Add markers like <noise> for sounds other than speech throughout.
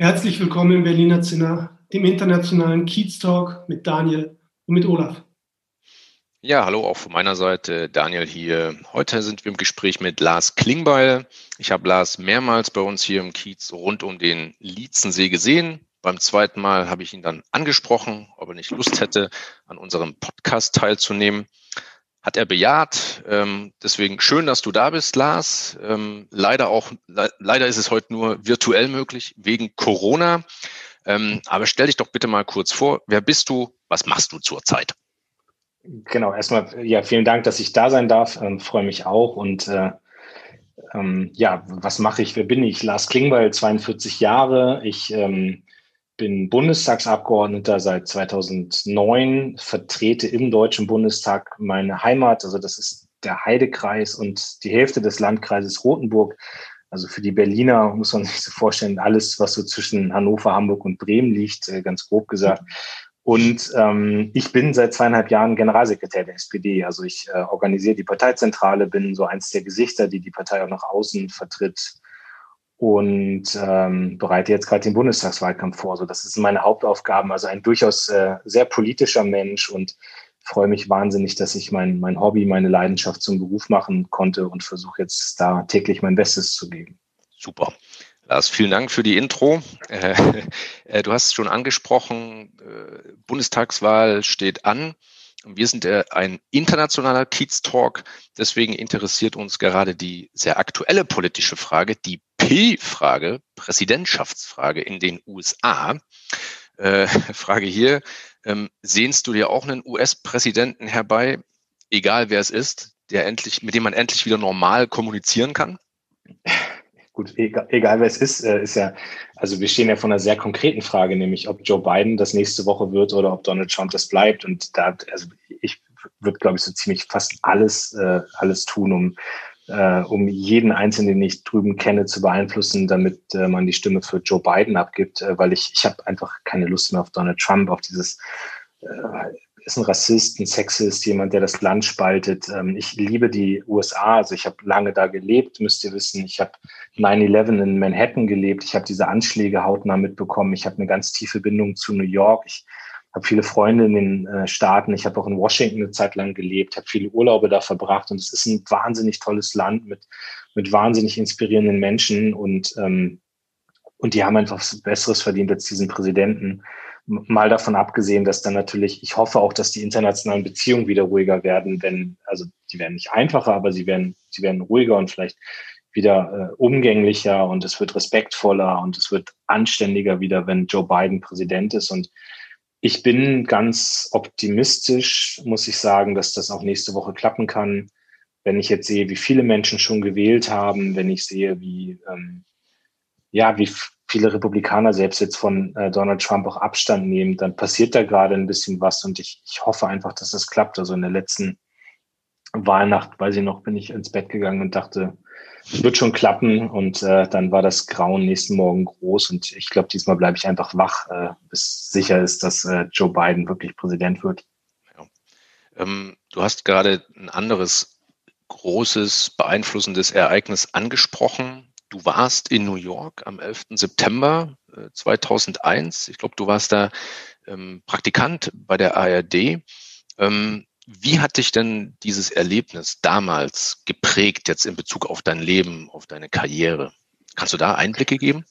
Herzlich willkommen im Berliner Zinner, dem internationalen Kiez Talk mit Daniel und mit Olaf. Ja, hallo auch von meiner Seite, Daniel hier. Heute sind wir im Gespräch mit Lars Klingbeil. Ich habe Lars mehrmals bei uns hier im Kiez rund um den Lietzensee gesehen. Beim zweiten Mal habe ich ihn dann angesprochen, ob er nicht Lust hätte, an unserem Podcast teilzunehmen. Hat er bejaht. Ähm, deswegen schön, dass du da bist, Lars. Ähm, leider auch, le leider ist es heute nur virtuell möglich wegen Corona. Ähm, aber stell dich doch bitte mal kurz vor. Wer bist du? Was machst du zurzeit? Genau, erstmal, ja, vielen Dank, dass ich da sein darf. Ähm, freue mich auch. Und äh, ähm, ja, was mache ich? Wer bin ich? Lars Klingbeil, 42 Jahre. Ich ähm, bin Bundestagsabgeordneter seit 2009, vertrete im Deutschen Bundestag meine Heimat, also das ist der Heidekreis und die Hälfte des Landkreises Rothenburg. Also für die Berliner muss man sich so vorstellen, alles, was so zwischen Hannover, Hamburg und Bremen liegt, äh, ganz grob gesagt. Und ähm, ich bin seit zweieinhalb Jahren Generalsekretär der SPD. Also ich äh, organisiere die Parteizentrale, bin so eins der Gesichter, die die Partei auch nach außen vertritt und ähm, bereite jetzt gerade den Bundestagswahlkampf vor. So, das sind meine Hauptaufgaben. Also ein durchaus äh, sehr politischer Mensch und freue mich wahnsinnig, dass ich mein, mein Hobby, meine Leidenschaft zum Beruf machen konnte und versuche jetzt da täglich mein Bestes zu geben. Super. Lars, vielen Dank für die Intro. Äh, <laughs> äh, du hast es schon angesprochen, äh, Bundestagswahl steht an. Wir sind äh, ein internationaler Kiez-Talk, deswegen interessiert uns gerade die sehr aktuelle politische Frage, die P-Frage, Präsidentschaftsfrage in den USA. Äh, <laughs> Frage hier, ähm, sehnst du dir auch einen US-Präsidenten herbei, egal wer es ist, der endlich, mit dem man endlich wieder normal kommunizieren kann? Gut, egal, egal wer es ist, äh, ist ja, also wir stehen ja von einer sehr konkreten Frage, nämlich ob Joe Biden das nächste Woche wird oder ob Donald Trump das bleibt. Und da, also ich würde, glaube ich, so ziemlich fast alles, äh, alles tun, um äh, um jeden Einzelnen, den ich drüben kenne, zu beeinflussen, damit äh, man die Stimme für Joe Biden abgibt, äh, weil ich, ich habe einfach keine Lust mehr auf Donald Trump, auf dieses äh, ist ein Rassist, ein Sexist, jemand, der das Land spaltet. Ähm, ich liebe die USA, also ich habe lange da gelebt, müsst ihr wissen. Ich habe 9-11 in Manhattan gelebt. Ich habe diese Anschläge hautnah mitbekommen. Ich habe eine ganz tiefe Bindung zu New York. Ich habe viele Freunde in den äh, Staaten. Ich habe auch in Washington eine Zeit lang gelebt, habe viele Urlaube da verbracht und es ist ein wahnsinnig tolles Land mit, mit wahnsinnig inspirierenden Menschen und, ähm, und die haben einfach was Besseres verdient als diesen Präsidenten. Mal davon abgesehen, dass dann natürlich, ich hoffe auch, dass die internationalen Beziehungen wieder ruhiger werden, wenn, also die werden nicht einfacher, aber sie werden, sie werden ruhiger und vielleicht wieder äh, umgänglicher und es wird respektvoller und es wird anständiger wieder, wenn Joe Biden Präsident ist. Und ich bin ganz optimistisch, muss ich sagen, dass das auch nächste Woche klappen kann. Wenn ich jetzt sehe, wie viele Menschen schon gewählt haben, wenn ich sehe, wie, ähm, ja, wie viele Republikaner selbst jetzt von äh, Donald Trump auch Abstand nehmen, dann passiert da gerade ein bisschen was und ich, ich hoffe einfach, dass das klappt. Also in der letzten Wahlnacht, weiß ich noch, bin ich ins Bett gegangen und dachte, wird schon klappen. Und äh, dann war das Grauen nächsten Morgen groß. Und ich glaube, diesmal bleibe ich einfach wach, äh, bis sicher ist, dass äh, Joe Biden wirklich Präsident wird. Ja. Ähm, du hast gerade ein anderes großes, beeinflussendes Ereignis angesprochen. Du warst in New York am 11. September 2001. Äh, ich glaube, du warst da ähm, Praktikant bei der ARD. Ähm, wie hat dich denn dieses Erlebnis damals geprägt, jetzt in Bezug auf dein Leben, auf deine Karriere? Kannst du da Einblicke geben?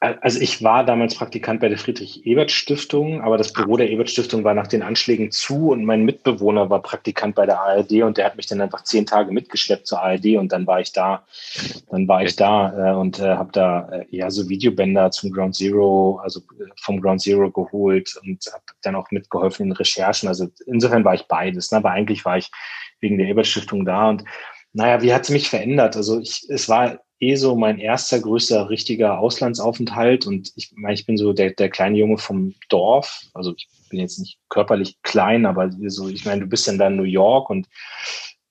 Also ich war damals Praktikant bei der Friedrich-Ebert-Stiftung, aber das Büro der Ebert-Stiftung war nach den Anschlägen zu und mein Mitbewohner war Praktikant bei der ARD und der hat mich dann einfach zehn Tage mitgeschleppt zur ARD und dann war ich da, dann war ich da äh, und äh, habe da äh, ja so Videobänder zum Ground Zero, also äh, vom Ground Zero geholt und habe dann auch mitgeholfen in Recherchen. Also insofern war ich beides, ne? aber eigentlich war ich wegen der Ebert-Stiftung da und naja, wie hat es mich verändert? Also ich, es war eh so mein erster größer richtiger Auslandsaufenthalt und ich meine, ich bin so der, der kleine Junge vom Dorf. Also ich bin jetzt nicht körperlich klein, aber so, ich meine, du bist dann da in New York und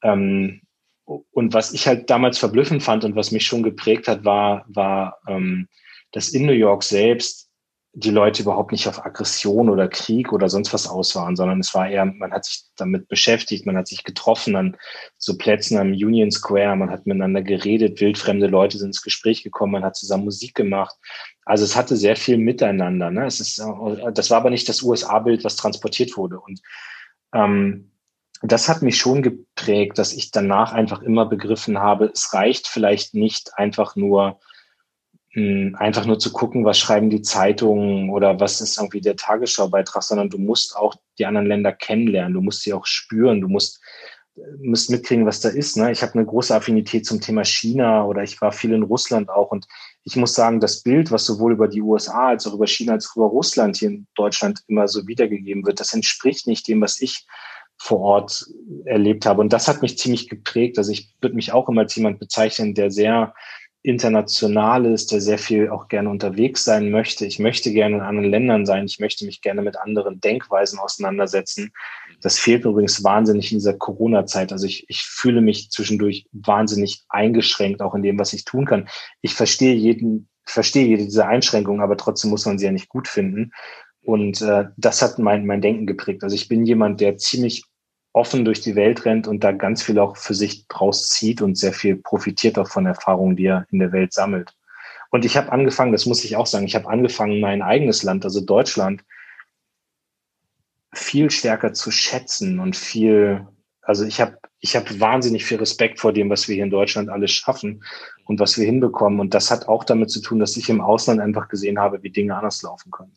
ähm, und was ich halt damals verblüffend fand und was mich schon geprägt hat, war, war, ähm, dass in New York selbst die Leute überhaupt nicht auf Aggression oder Krieg oder sonst was aus waren, sondern es war eher, man hat sich damit beschäftigt, man hat sich getroffen an so Plätzen am Union Square, man hat miteinander geredet, wildfremde Leute sind ins Gespräch gekommen, man hat zusammen Musik gemacht. Also es hatte sehr viel miteinander. Ne? Es ist, das war aber nicht das USA-Bild, was transportiert wurde. Und ähm, das hat mich schon geprägt, dass ich danach einfach immer begriffen habe, es reicht vielleicht nicht einfach nur einfach nur zu gucken, was schreiben die Zeitungen oder was ist irgendwie der Tagesschaubeitrag, sondern du musst auch die anderen Länder kennenlernen, du musst sie auch spüren, du musst, musst mitkriegen, was da ist. Ne? Ich habe eine große Affinität zum Thema China oder ich war viel in Russland auch und ich muss sagen, das Bild, was sowohl über die USA als auch über China als auch über Russland hier in Deutschland immer so wiedergegeben wird, das entspricht nicht dem, was ich vor Ort erlebt habe. Und das hat mich ziemlich geprägt. Also ich würde mich auch immer als jemand bezeichnen, der sehr international ist, der sehr viel auch gerne unterwegs sein möchte. Ich möchte gerne in anderen Ländern sein. Ich möchte mich gerne mit anderen Denkweisen auseinandersetzen. Das fehlt übrigens wahnsinnig in dieser Corona-Zeit. Also ich, ich fühle mich zwischendurch wahnsinnig eingeschränkt, auch in dem, was ich tun kann. Ich verstehe jeden, verstehe jede dieser Einschränkungen, aber trotzdem muss man sie ja nicht gut finden. Und äh, das hat mein, mein Denken geprägt. Also ich bin jemand, der ziemlich offen durch die Welt rennt und da ganz viel auch für sich draus zieht und sehr viel profitiert auch von Erfahrungen, die er in der Welt sammelt. Und ich habe angefangen, das muss ich auch sagen, ich habe angefangen, mein eigenes Land, also Deutschland, viel stärker zu schätzen und viel, also ich habe ich hab wahnsinnig viel Respekt vor dem, was wir hier in Deutschland alles schaffen und was wir hinbekommen. Und das hat auch damit zu tun, dass ich im Ausland einfach gesehen habe, wie Dinge anders laufen können.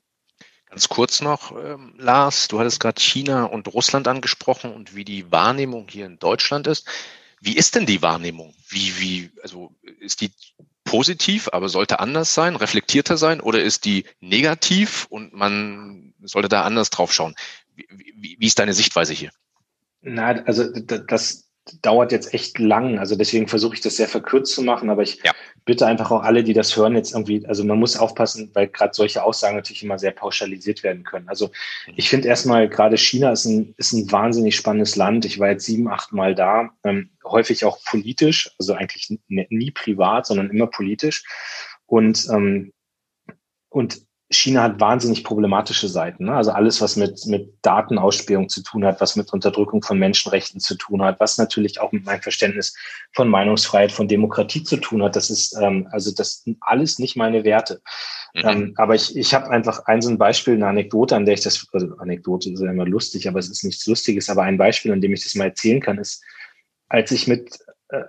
Ganz kurz noch, ähm, Lars, du hattest gerade China und Russland angesprochen und wie die Wahrnehmung hier in Deutschland ist. Wie ist denn die Wahrnehmung? Wie, wie, also ist die positiv, aber sollte anders sein, reflektierter sein oder ist die negativ und man sollte da anders drauf schauen? Wie, wie, wie ist deine Sichtweise hier? Na, also das, dauert jetzt echt lang. Also deswegen versuche ich das sehr verkürzt zu machen. Aber ich ja. bitte einfach auch alle, die das hören, jetzt irgendwie, also man muss aufpassen, weil gerade solche Aussagen natürlich immer sehr pauschalisiert werden können. Also mhm. ich finde erstmal, gerade China ist ein, ist ein wahnsinnig spannendes Land. Ich war jetzt sieben, acht Mal da, ähm, häufig auch politisch, also eigentlich nie privat, sondern immer politisch. Und, ähm, und China hat wahnsinnig problematische Seiten. Ne? Also alles, was mit, mit Datenausspähung zu tun hat, was mit Unterdrückung von Menschenrechten zu tun hat, was natürlich auch mit meinem Verständnis von Meinungsfreiheit, von Demokratie zu tun hat. Das ist ähm, also das sind alles nicht meine Werte. Mhm. Ähm, aber ich, ich habe einfach ein so ein Beispiel, eine Anekdote, an der ich das, also Anekdote ist ja immer lustig, aber es ist nichts Lustiges, aber ein Beispiel, an dem ich das mal erzählen kann, ist, als ich mit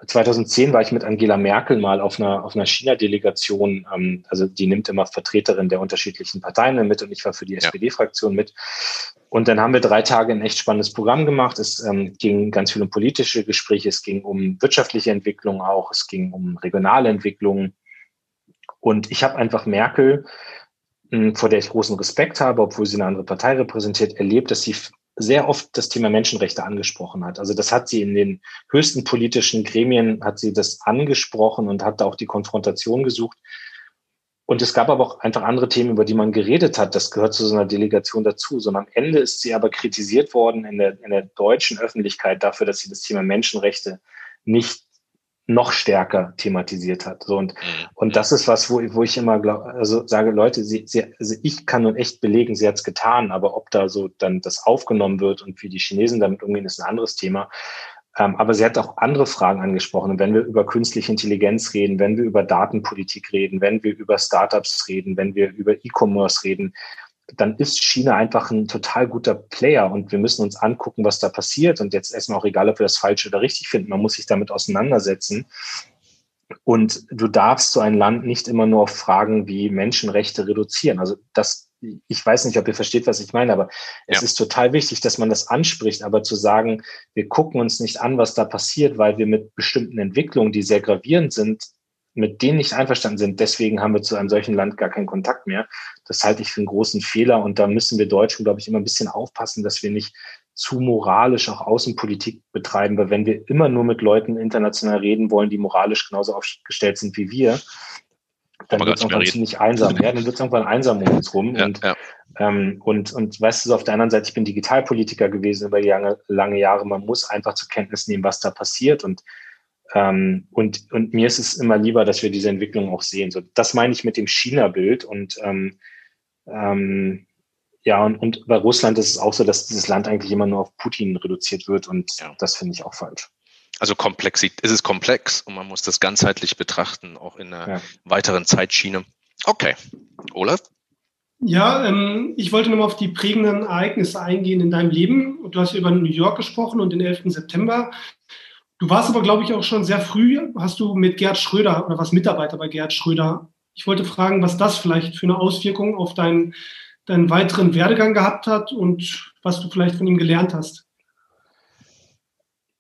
2010 war ich mit Angela Merkel mal auf einer, auf einer China-Delegation. Ähm, also die nimmt immer Vertreterin der unterschiedlichen Parteien mit und ich war für die ja. SPD-Fraktion mit. Und dann haben wir drei Tage ein echt spannendes Programm gemacht. Es ähm, ging ganz viel um politische Gespräche, es ging um wirtschaftliche Entwicklung auch, es ging um regionale Entwicklungen. Und ich habe einfach Merkel, mh, vor der ich großen Respekt habe, obwohl sie eine andere Partei repräsentiert, erlebt, dass sie sehr oft das Thema Menschenrechte angesprochen hat. Also das hat sie in den höchsten politischen Gremien, hat sie das angesprochen und hat da auch die Konfrontation gesucht. Und es gab aber auch einfach andere Themen, über die man geredet hat. Das gehört zu so einer Delegation dazu. So am Ende ist sie aber kritisiert worden in der, in der deutschen Öffentlichkeit dafür, dass sie das Thema Menschenrechte nicht noch stärker thematisiert hat. So und, mhm. und das ist was, wo, wo ich immer glaub, also sage, Leute, sie, sie, also ich kann nun echt belegen, sie hat es getan, aber ob da so dann das aufgenommen wird und wie die Chinesen damit umgehen, ist ein anderes Thema. Ähm, aber sie hat auch andere Fragen angesprochen. Und wenn wir über künstliche Intelligenz reden, wenn wir über Datenpolitik reden, wenn wir über Startups reden, wenn wir über E-Commerce reden, dann ist China einfach ein total guter Player und wir müssen uns angucken, was da passiert. Und jetzt erstmal auch egal, ob wir das falsch oder richtig finden, man muss sich damit auseinandersetzen. Und du darfst so ein Land nicht immer nur auf Fragen wie Menschenrechte reduzieren. Also das, ich weiß nicht, ob ihr versteht, was ich meine, aber es ja. ist total wichtig, dass man das anspricht. Aber zu sagen, wir gucken uns nicht an, was da passiert, weil wir mit bestimmten Entwicklungen, die sehr gravierend sind, mit denen nicht einverstanden sind. Deswegen haben wir zu einem solchen Land gar keinen Kontakt mehr. Das halte ich für einen großen Fehler und da müssen wir Deutschen, glaube ich, immer ein bisschen aufpassen, dass wir nicht zu moralisch auch Außenpolitik betreiben, weil wenn wir immer nur mit Leuten international reden wollen, die moralisch genauso aufgestellt sind wie wir, dann wird es irgendwann ziemlich einsam. <laughs> Ja, dann wird es irgendwann einsam um uns rum. Ja, und, ja. Ähm, und, und weißt du, so auf der anderen Seite, ich bin Digitalpolitiker gewesen über lange, lange Jahre. Man muss einfach zur Kenntnis nehmen, was da passiert. Und, ähm, und, und mir ist es immer lieber, dass wir diese Entwicklung auch sehen. So, das meine ich mit dem China-Bild. Und ähm, ähm, ja, und, und bei Russland ist es auch so, dass dieses Land eigentlich immer nur auf Putin reduziert wird und ja. das finde ich auch falsch. Also Komplexität, es ist komplex und man muss das ganzheitlich betrachten, auch in einer ja. weiteren Zeitschiene. Okay. Olaf? Ja, ähm, ich wollte nochmal auf die prägenden Ereignisse eingehen in deinem Leben. Du hast über New York gesprochen und den 11. September. Du warst aber, glaube ich, auch schon sehr früh, hast du mit Gerd Schröder oder was Mitarbeiter bei Gerd Schröder. Ich wollte fragen, was das vielleicht für eine Auswirkung auf deinen deinen weiteren Werdegang gehabt hat und was du vielleicht von ihm gelernt hast.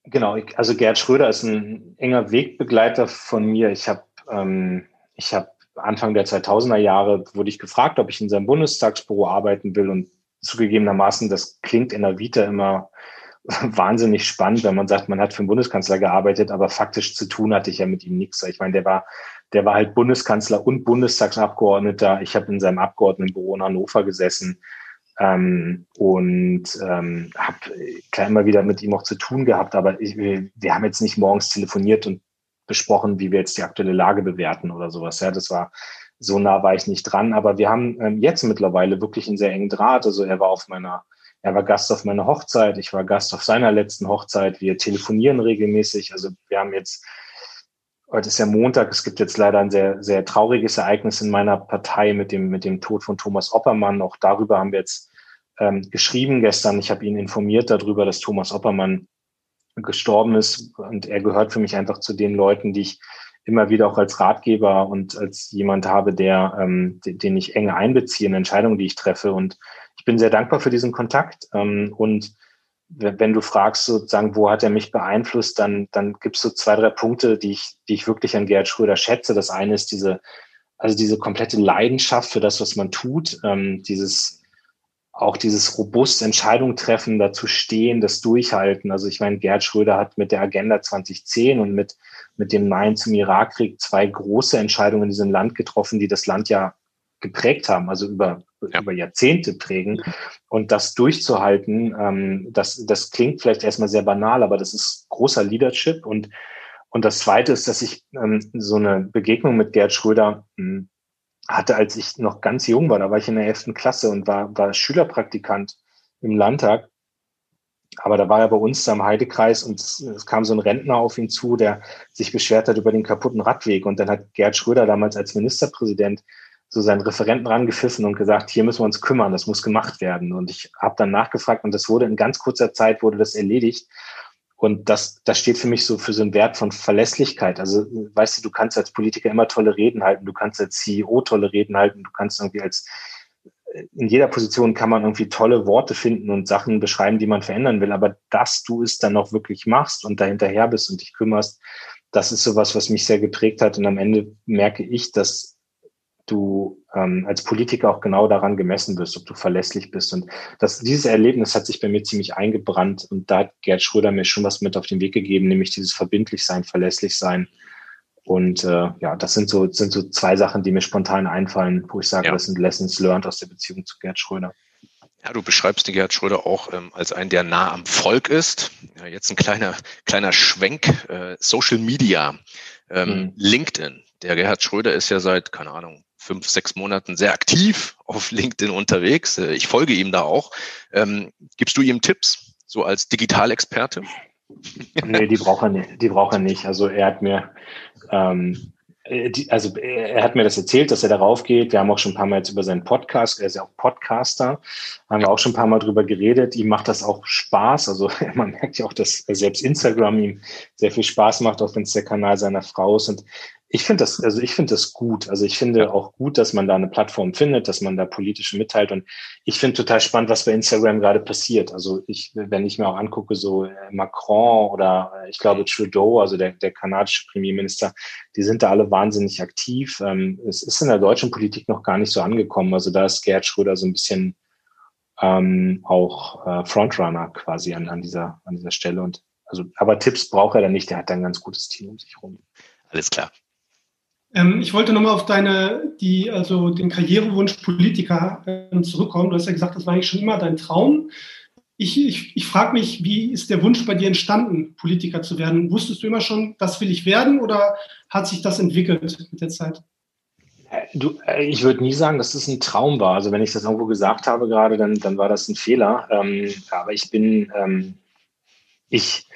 Genau, also Gerd Schröder ist ein enger Wegbegleiter von mir. Ich habe ähm, hab Anfang der 2000er Jahre wurde ich gefragt, ob ich in seinem Bundestagsbüro arbeiten will und zugegebenermaßen, das klingt in der Vita immer <laughs> wahnsinnig spannend, wenn man sagt, man hat für den Bundeskanzler gearbeitet, aber faktisch zu tun hatte ich ja mit ihm nichts. Ich meine, der war der war halt Bundeskanzler und Bundestagsabgeordneter. Ich habe in seinem Abgeordnetenbüro in Hannover gesessen ähm, und ähm, habe klar immer wieder mit ihm auch zu tun gehabt. Aber ich, wir haben jetzt nicht morgens telefoniert und besprochen, wie wir jetzt die aktuelle Lage bewerten oder sowas. Ja, das war so nah war ich nicht dran. Aber wir haben ähm, jetzt mittlerweile wirklich einen sehr engen Draht. Also er war auf meiner er war Gast auf meiner Hochzeit, ich war Gast auf seiner letzten Hochzeit. Wir telefonieren regelmäßig. Also wir haben jetzt heute ist ja Montag, es gibt jetzt leider ein sehr, sehr trauriges Ereignis in meiner Partei mit dem, mit dem Tod von Thomas Oppermann. Auch darüber haben wir jetzt ähm, geschrieben gestern. Ich habe ihn informiert darüber, dass Thomas Oppermann gestorben ist. Und er gehört für mich einfach zu den Leuten, die ich immer wieder auch als Ratgeber und als jemand habe, der, ähm, den ich enge einbeziehe in Entscheidungen, die ich treffe. Und ich bin sehr dankbar für diesen Kontakt. Ähm, und wenn du fragst, sozusagen, wo hat er mich beeinflusst, dann, dann gibt es so zwei, drei Punkte, die ich, die ich wirklich an Gerhard Schröder schätze. Das eine ist diese, also diese komplette Leidenschaft für das, was man tut, ähm, dieses, auch dieses robust Entscheidung treffen, dazu stehen, das durchhalten. Also ich meine, Gerhard Schröder hat mit der Agenda 2010 und mit, mit dem Nein zum Irakkrieg zwei große Entscheidungen in diesem Land getroffen, die das Land ja geprägt haben, also über, ja. über Jahrzehnte prägen. Und das durchzuhalten, ähm, das, das klingt vielleicht erstmal sehr banal, aber das ist großer Leadership. Und, und das Zweite ist, dass ich ähm, so eine Begegnung mit Gerd Schröder mh, hm, hatte, als ich noch ganz jung war. Da war ich in der elften Klasse und war, war Schülerpraktikant im Landtag. Aber da war er bei uns am Heidekreis und es, es, kam so ein Rentner auf ihn zu, der sich beschwert hat über den kaputten Radweg. Und dann hat Gerd Schröder damals als Ministerpräsident so seinen Referenten rangepfiffen und gesagt, hier müssen wir uns kümmern, das muss gemacht werden. Und ich habe dann nachgefragt und das wurde in ganz kurzer Zeit wurde das erledigt. Und das, das steht für mich so für so einen Wert von Verlässlichkeit. Also, weißt du, du kannst als Politiker immer tolle Reden halten, du kannst als CEO tolle Reden halten, du kannst irgendwie als in jeder Position kann man irgendwie tolle Worte finden und Sachen beschreiben, die man verändern will. Aber dass du es dann auch wirklich machst und dahinterher bist und dich kümmerst, das ist sowas, was mich sehr geprägt hat. Und am Ende merke ich, dass du ähm, als Politiker auch genau daran gemessen wirst, ob du verlässlich bist. Und das, dieses Erlebnis hat sich bei mir ziemlich eingebrannt und da hat Gerd Schröder mir schon was mit auf den Weg gegeben, nämlich dieses verbindlich sein, verlässlich sein. Und äh, ja, das sind so, sind so zwei Sachen, die mir spontan einfallen, wo ich sage, ja. das sind Lessons learned aus der Beziehung zu Gerd Schröder. Ja, du beschreibst den Gerhard Schröder auch ähm, als einen, der nah am Volk ist. Ja, jetzt ein kleiner, kleiner Schwenk, äh, Social Media, ähm, mhm. LinkedIn. Der Gerhard Schröder ist ja seit, keine Ahnung, fünf, sechs Monaten sehr aktiv auf LinkedIn unterwegs. Äh, ich folge ihm da auch. Ähm, gibst du ihm Tipps, so als Digitalexperte? nee, die braucht er nicht. Die braucht er nicht. Also er hat mir, ähm, äh, die, also er hat mir das erzählt, dass er darauf geht. Wir haben auch schon ein paar Mal jetzt über seinen Podcast, er ist ja auch Podcaster, haben wir auch schon ein paar Mal drüber geredet. Ihm macht das auch Spaß. Also <laughs> man merkt ja auch, dass selbst Instagram ihm sehr viel Spaß macht, auch wenn es der Kanal seiner Frau ist. Und ich finde das, also ich finde das gut. Also ich finde auch gut, dass man da eine Plattform findet, dass man da politische mitteilt. Und ich finde total spannend, was bei Instagram gerade passiert. Also ich, wenn ich mir auch angucke, so äh, Macron oder äh, ich glaube Trudeau, also der, der kanadische Premierminister, die sind da alle wahnsinnig aktiv. Ähm, es ist in der deutschen Politik noch gar nicht so angekommen. Also da ist Gerd Schröder so ein bisschen ähm, auch äh, Frontrunner quasi an, an, dieser, an dieser Stelle. Und also, aber Tipps braucht er dann nicht, der hat dann ein ganz gutes Team um sich rum. Alles klar. Ähm, ich wollte nochmal auf deine, die, also den Karrierewunsch Politiker äh, zurückkommen. Du hast ja gesagt, das war eigentlich schon immer dein Traum. Ich, ich, ich frage mich, wie ist der Wunsch bei dir entstanden, Politiker zu werden? Wusstest du immer schon, das will ich werden oder hat sich das entwickelt mit der Zeit? Äh, du, äh, ich würde nie sagen, dass das ein Traum war. Also wenn ich das irgendwo gesagt habe gerade, dann, dann war das ein Fehler. Ähm, aber ich bin, ähm, ich,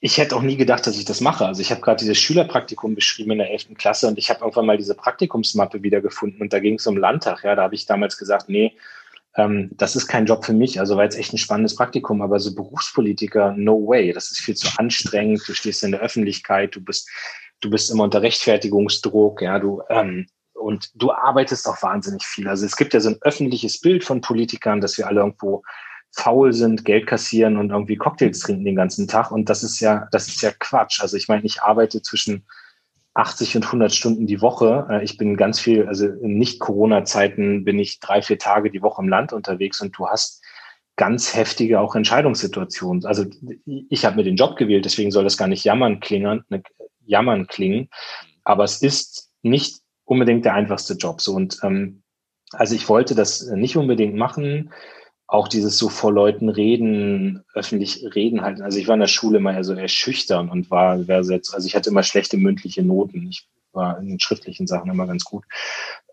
ich hätte auch nie gedacht, dass ich das mache. Also ich habe gerade dieses Schülerpraktikum beschrieben in der 11. Klasse und ich habe irgendwann mal diese Praktikumsmappe wiedergefunden und da ging es um Landtag. Ja, da habe ich damals gesagt, nee, ähm, das ist kein Job für mich. Also war jetzt echt ein spannendes Praktikum, aber so Berufspolitiker, no way. Das ist viel zu anstrengend. Du stehst in der Öffentlichkeit, du bist, du bist immer unter Rechtfertigungsdruck, ja, du ähm, und du arbeitest auch wahnsinnig viel. Also es gibt ja so ein öffentliches Bild von Politikern, dass wir alle irgendwo faul sind, Geld kassieren und irgendwie Cocktails trinken den ganzen Tag. Und das ist ja, das ist ja Quatsch. Also ich meine, ich arbeite zwischen 80 und 100 Stunden die Woche. Äh, ich bin ganz viel, also in Nicht-Corona-Zeiten bin ich drei, vier Tage die Woche im Land unterwegs und du hast ganz heftige auch Entscheidungssituationen. Also ich habe mir den Job gewählt, deswegen soll das gar nicht jammern klingen, ne, jammern klingen. Aber es ist nicht unbedingt der einfachste Job. So und ähm, also ich wollte das nicht unbedingt machen auch dieses so vor Leuten reden, öffentlich reden halten. Also ich war in der Schule immer eher so eher schüchtern und war, war jetzt, also ich hatte immer schlechte mündliche Noten. Ich war in den schriftlichen Sachen immer ganz gut.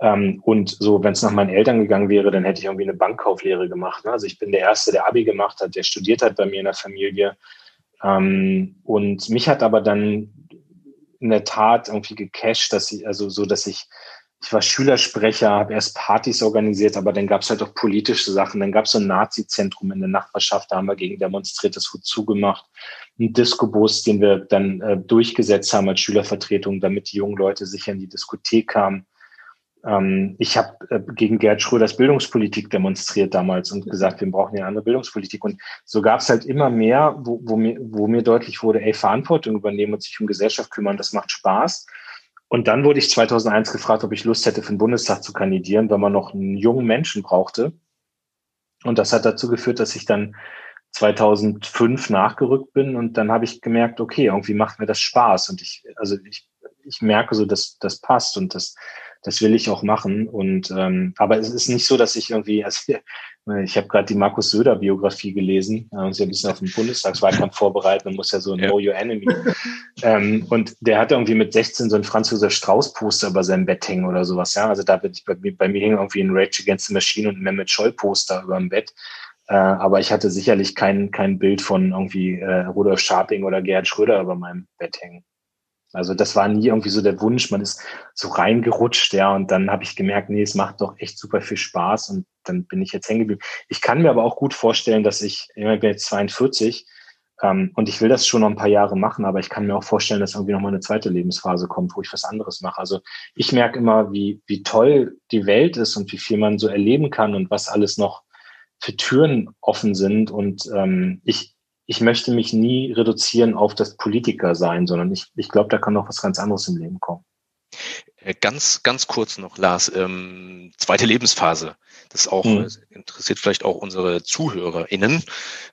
Ähm, und so, wenn es nach meinen Eltern gegangen wäre, dann hätte ich irgendwie eine Bankkauflehre gemacht. Ne? Also ich bin der Erste, der Abi gemacht hat, der studiert hat bei mir in der Familie. Ähm, und mich hat aber dann in der Tat irgendwie gecasht, dass ich, also so, dass ich ich war Schülersprecher, habe erst Partys organisiert, aber dann gab es halt auch politische Sachen. Dann gab es so ein Nazi-Zentrum in der Nachbarschaft, da haben wir gegen demonstriert, das wurde zugemacht. Ein Disco-Bus, den wir dann äh, durchgesetzt haben als Schülervertretung, damit die jungen Leute sicher in die Diskothek kamen. Ähm, ich habe äh, gegen Gerd Schröders Bildungspolitik demonstriert damals und gesagt, wir brauchen eine andere Bildungspolitik. Und so gab es halt immer mehr, wo, wo, mir, wo mir deutlich wurde, ey, Verantwortung übernehmen und sich um Gesellschaft kümmern, das macht Spaß. Und dann wurde ich 2001 gefragt, ob ich Lust hätte, für den Bundestag zu kandidieren, weil man noch einen jungen Menschen brauchte. Und das hat dazu geführt, dass ich dann 2005 nachgerückt bin und dann habe ich gemerkt, okay, irgendwie macht mir das Spaß und ich, also ich, ich merke so, dass das passt und das, das will ich auch machen. Und ähm, aber es ist nicht so, dass ich irgendwie, also ich habe gerade die Markus Söder Biografie gelesen, äh, uns ja ein bisschen auf den Bundestagswahlkampf <laughs> vorbereiten, man muss ja so ja. Know Your Enemy. ähm, und der hat irgendwie mit 16 so ein Franzoser Strauß Poster über sein Bett hängen oder sowas. Ja, also da bei, bei mir hing irgendwie ein Rage Against the Machine und ein Mehmet Scholl Poster über dem Bett. Äh, aber ich hatte sicherlich kein, kein Bild von irgendwie äh, Rudolf Scharping oder Gerhard Schröder über meinem Bett hängen. Also das war nie irgendwie so der Wunsch, man ist so reingerutscht, ja, und dann habe ich gemerkt, nee, es macht doch echt super viel Spaß und dann bin ich jetzt hängen geblieben. Ich kann mir aber auch gut vorstellen, dass ich, ich bin jetzt 42 ähm, und ich will das schon noch ein paar Jahre machen, aber ich kann mir auch vorstellen, dass irgendwie noch mal eine zweite Lebensphase kommt, wo ich was anderes mache. Also ich merke immer, wie, wie toll die Welt ist und wie viel man so erleben kann und was alles noch für Türen offen sind und ähm, ich, ich möchte mich nie reduzieren auf das Politiker sein, sondern ich, ich glaube, da kann noch was ganz anderes im Leben kommen. Äh, ganz, ganz kurz noch, Lars, ähm, zweite Lebensphase. Das auch hm. interessiert vielleicht auch unsere ZuhörerInnen.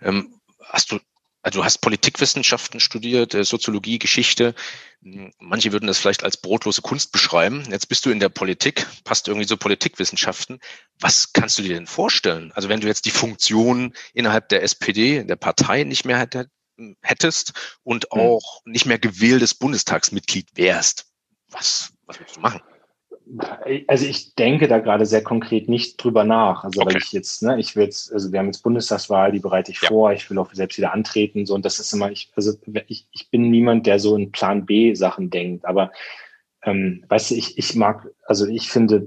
Ähm, hast du also du hast Politikwissenschaften studiert, äh, Soziologie, Geschichte. Hm, manche würden das vielleicht als brotlose Kunst beschreiben. Jetzt bist du in der Politik, passt irgendwie so Politikwissenschaften. Was kannst du dir denn vorstellen? Also wenn du jetzt die Funktion innerhalb der SPD, der Partei nicht mehr hättest und hm. auch nicht mehr gewähltes Bundestagsmitglied wärst, was, was würdest du machen? Also ich denke da gerade sehr konkret nicht drüber nach. Also okay. weil ich jetzt, ne, ich will jetzt, also wir haben jetzt Bundestagswahl, die bereite ich ja. vor, ich will auch selbst wieder antreten, so und das ist immer, ich, also ich, ich bin niemand, der so in Plan B Sachen denkt, aber ähm, weißt du, ich, ich mag, also ich finde,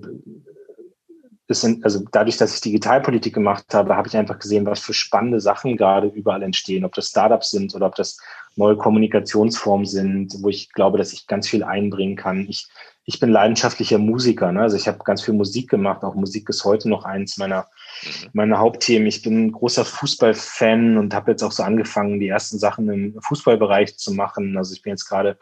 es sind, also dadurch, dass ich Digitalpolitik gemacht habe, habe ich einfach gesehen, was für spannende Sachen gerade überall entstehen, ob das Startups sind oder ob das neue Kommunikationsformen sind, wo ich glaube, dass ich ganz viel einbringen kann. Ich ich bin leidenschaftlicher Musiker. Ne? Also ich habe ganz viel Musik gemacht. Auch Musik ist heute noch eins meiner, mhm. meiner Hauptthemen. Ich bin ein großer Fußballfan und habe jetzt auch so angefangen, die ersten Sachen im Fußballbereich zu machen. Also ich bin jetzt gerade